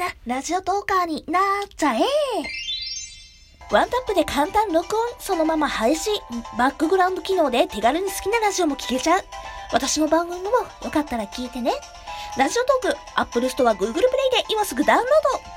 な、ラジオトーカーになっちゃえワンタップで簡単録音、そのまま配信、バックグラウンド機能で手軽に好きなラジオも聴けちゃう。私の番組もよかったら聞いてね。ラジオトーク、Apple Store、Google Play で今すぐダウンロード